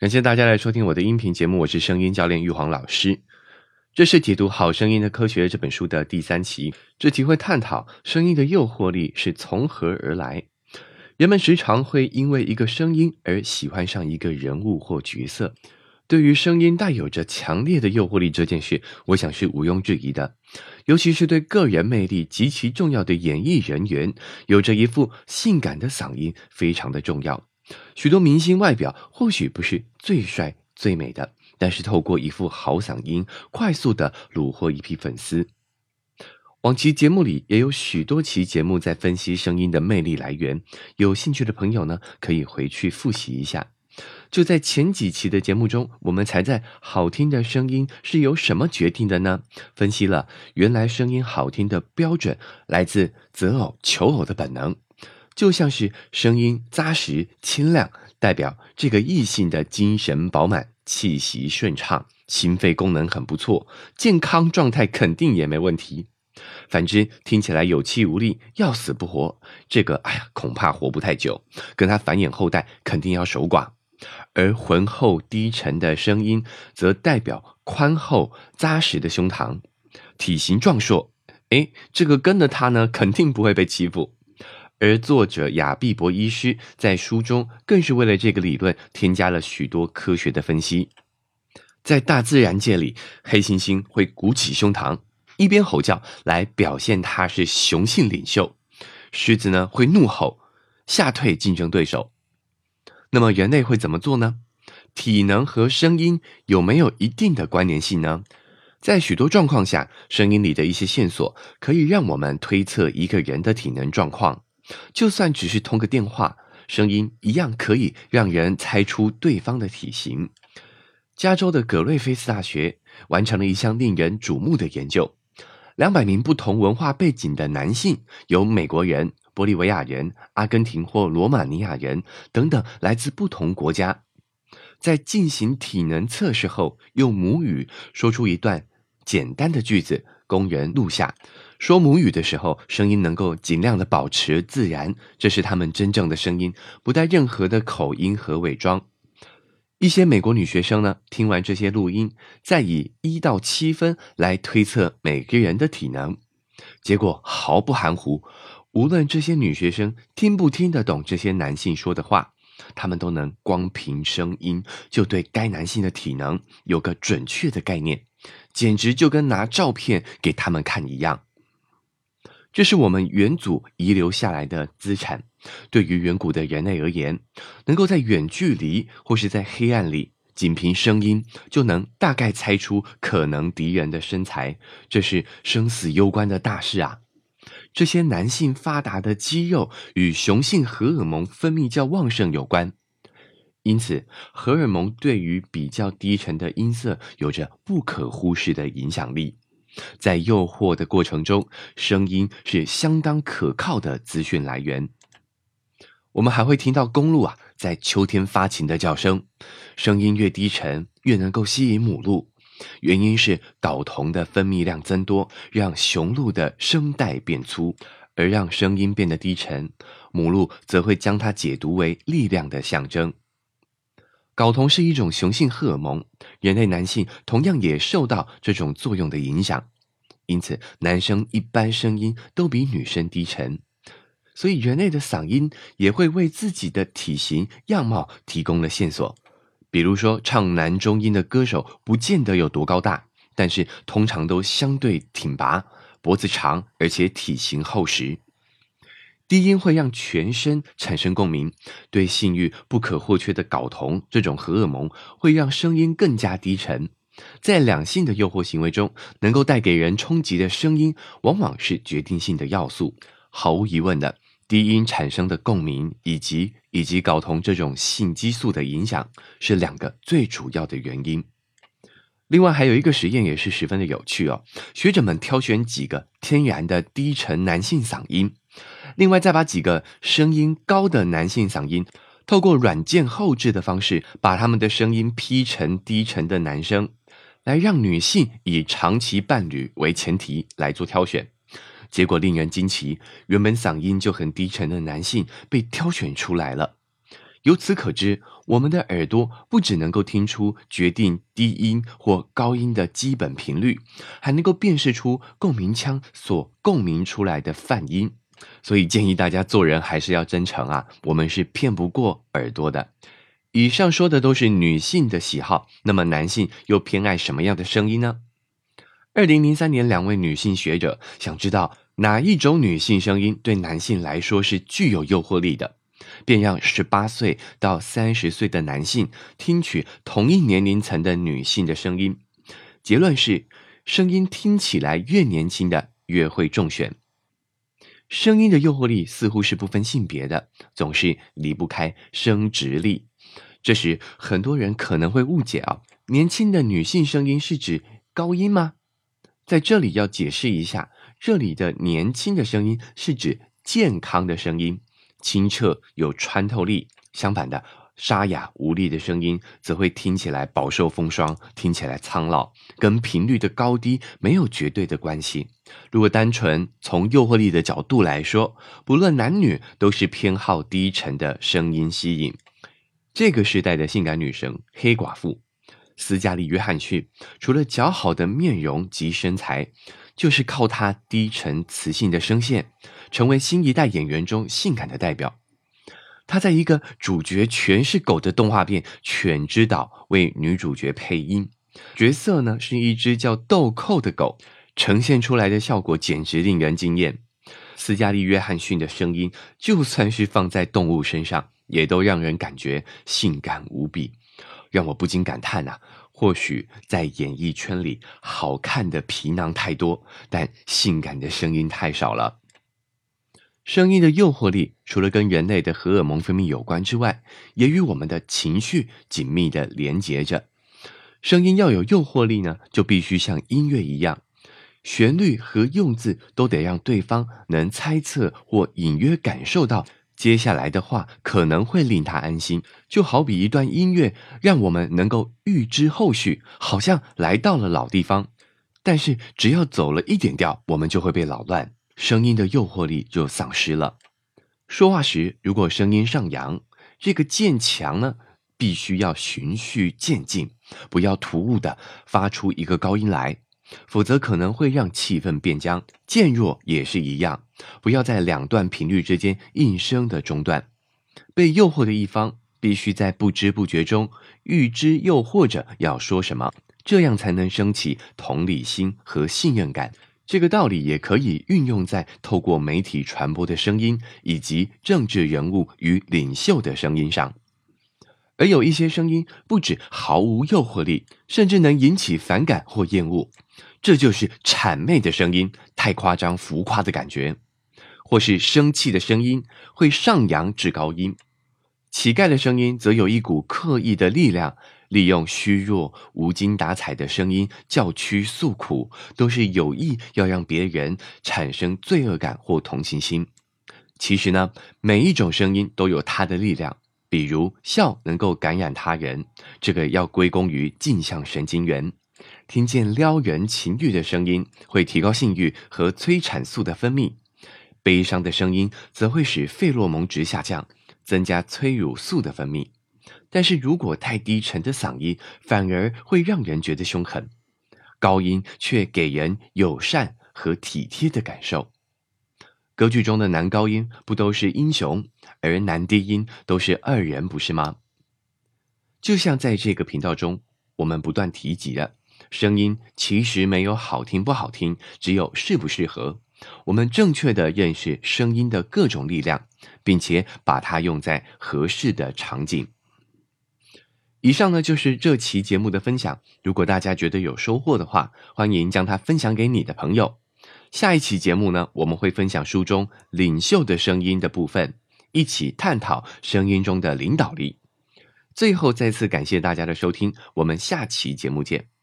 感谢大家来收听我的音频节目，我是声音教练玉皇老师。这是解读《好声音的科学》这本书的第三期，这题会探讨声音的诱惑力是从何而来。人们时常会因为一个声音而喜欢上一个人物或角色。对于声音带有着强烈的诱惑力这件事，我想是毋庸置疑的。尤其是对个人魅力极其重要的演艺人员，有着一副性感的嗓音非常的重要。许多明星外表或许不是最帅最美的，但是透过一副好嗓音，快速的虏获一批粉丝。往期节目里也有许多期节目在分析声音的魅力来源，有兴趣的朋友呢，可以回去复习一下。就在前几期的节目中，我们才在好听的声音是由什么决定的呢？分析了原来声音好听的标准来自择偶求偶的本能，就像是声音扎实清亮，代表这个异性的精神饱满、气息顺畅、心肺功能很不错，健康状态肯定也没问题。反之，听起来有气无力、要死不活，这个哎呀，恐怕活不太久，跟他繁衍后代肯定要守寡。而浑厚低沉的声音，则代表宽厚扎实的胸膛，体型壮硕。诶，这个跟的他呢，肯定不会被欺负。而作者亚碧博医师在书中，更是为了这个理论添加了许多科学的分析。在大自然界里，黑猩猩会鼓起胸膛，一边吼叫来表现它是雄性领袖；狮子呢，会怒吼，吓退竞争对手。那么人类会怎么做呢？体能和声音有没有一定的关联性呢？在许多状况下，声音里的一些线索可以让我们推测一个人的体能状况。就算只是通个电话，声音一样可以让人猜出对方的体型。加州的格瑞菲斯大学完成了一项令人瞩目的研究：两百名不同文化背景的男性，有美国人。玻利维亚人、阿根廷或罗马尼亚人等等来自不同国家，在进行体能测试后，用母语说出一段简单的句子，供人录下。说母语的时候，声音能够尽量的保持自然，这是他们真正的声音，不带任何的口音和伪装。一些美国女学生呢，听完这些录音，再以一到七分来推测每个人的体能，结果毫不含糊。无论这些女学生听不听得懂这些男性说的话，他们都能光凭声音就对该男性的体能有个准确的概念，简直就跟拿照片给他们看一样。这是我们远祖遗留下来的资产。对于远古的人类而言，能够在远距离或是在黑暗里，仅凭声音就能大概猜出可能敌人的身材，这是生死攸关的大事啊！这些男性发达的肌肉与雄性荷尔蒙分泌较旺盛有关，因此荷尔蒙对于比较低沉的音色有着不可忽视的影响力。在诱惑的过程中，声音是相当可靠的资讯来源。我们还会听到公鹿啊在秋天发情的叫声，声音越低沉，越能够吸引母鹿。原因是睾酮的分泌量增多，让雄鹿的声带变粗，而让声音变得低沉。母鹿则会将它解读为力量的象征。睾酮是一种雄性荷尔蒙，人类男性同样也受到这种作用的影响，因此男生一般声音都比女生低沉。所以人类的嗓音也会为自己的体型样貌提供了线索。比如说，唱男中音的歌手不见得有多高大，但是通常都相对挺拔，脖子长，而且体型厚实。低音会让全身产生共鸣，对性欲不可或缺的睾酮这种荷尔蒙会让声音更加低沉。在两性的诱惑行为中，能够带给人冲击的声音，往往是决定性的要素。毫无疑问的。低音产生的共鸣，以及以及睾酮这种性激素的影响，是两个最主要的原因。另外，还有一个实验也是十分的有趣哦。学者们挑选几个天然的低沉男性嗓音，另外再把几个声音高的男性嗓音，透过软件后置的方式，把他们的声音 P 成低沉的男生，来让女性以长期伴侣为前提来做挑选。结果令人惊奇，原本嗓音就很低沉的男性被挑选出来了。由此可知，我们的耳朵不只能够听出决定低音或高音的基本频率，还能够辨识出共鸣腔所共鸣出来的泛音。所以建议大家做人还是要真诚啊，我们是骗不过耳朵的。以上说的都是女性的喜好，那么男性又偏爱什么样的声音呢？二零零三年，两位女性学者想知道哪一种女性声音对男性来说是具有诱惑力的，便让十八岁到三十岁的男性听取同一年龄层的女性的声音，结论是，声音听起来越年轻的越会中选。声音的诱惑力似乎是不分性别的，总是离不开生殖力。这时，很多人可能会误解啊，年轻的女性声音是指高音吗？在这里要解释一下，这里的年轻的声音是指健康的声音，清澈有穿透力。相反的。沙哑无力的声音，则会听起来饱受风霜，听起来苍老，跟频率的高低没有绝对的关系。如果单纯从诱惑力的角度来说，不论男女，都是偏好低沉的声音吸引。这个时代的性感女神黑寡妇斯嘉丽·约翰逊，除了姣好的面容及身材，就是靠她低沉磁性的声线，成为新一代演员中性感的代表。他在一个主角全是狗的动画片《犬之岛》为女主角配音，角色呢是一只叫豆蔻的狗，呈现出来的效果简直令人惊艳。斯嘉丽·约翰逊的声音，就算是放在动物身上，也都让人感觉性感无比，让我不禁感叹呐：或许在演艺圈里，好看的皮囊太多，但性感的声音太少了。声音的诱惑力，除了跟人类的荷尔蒙分泌有关之外，也与我们的情绪紧密的连结着。声音要有诱惑力呢，就必须像音乐一样，旋律和用字都得让对方能猜测或隐约感受到接下来的话可能会令他安心。就好比一段音乐，让我们能够预知后续，好像来到了老地方，但是只要走了一点调，我们就会被扰乱。声音的诱惑力就丧失了。说话时，如果声音上扬，这个渐强呢，必须要循序渐进，不要突兀的发出一个高音来，否则可能会让气氛变僵。渐弱也是一样，不要在两段频率之间应声的中断。被诱惑的一方必须在不知不觉中预知诱惑者要说什么，这样才能升起同理心和信任感。这个道理也可以运用在透过媒体传播的声音，以及政治人物与领袖的声音上。而有一些声音不止毫无诱惑力，甚至能引起反感或厌恶，这就是谄媚的声音，太夸张、浮夸的感觉；或是生气的声音会上扬至高音。乞丐的声音则有一股刻意的力量。利用虚弱、无精打采的声音叫屈诉苦，都是有意要让别人产生罪恶感或同情心。其实呢，每一种声音都有它的力量。比如笑能够感染他人，这个要归功于镜像神经元。听见撩人情欲的声音，会提高性欲和催产素的分泌；悲伤的声音则会使费洛蒙值下降，增加催乳素的分泌。但是如果太低沉的嗓音，反而会让人觉得凶狠；高音却给人友善和体贴的感受。歌剧中的男高音不都是英雄，而男低音都是二人，不是吗？就像在这个频道中，我们不断提及的，声音其实没有好听不好听，只有适不适合。我们正确的认识声音的各种力量，并且把它用在合适的场景。以上呢就是这期节目的分享。如果大家觉得有收获的话，欢迎将它分享给你的朋友。下一期节目呢，我们会分享书中领袖的声音的部分，一起探讨声音中的领导力。最后再次感谢大家的收听，我们下期节目见。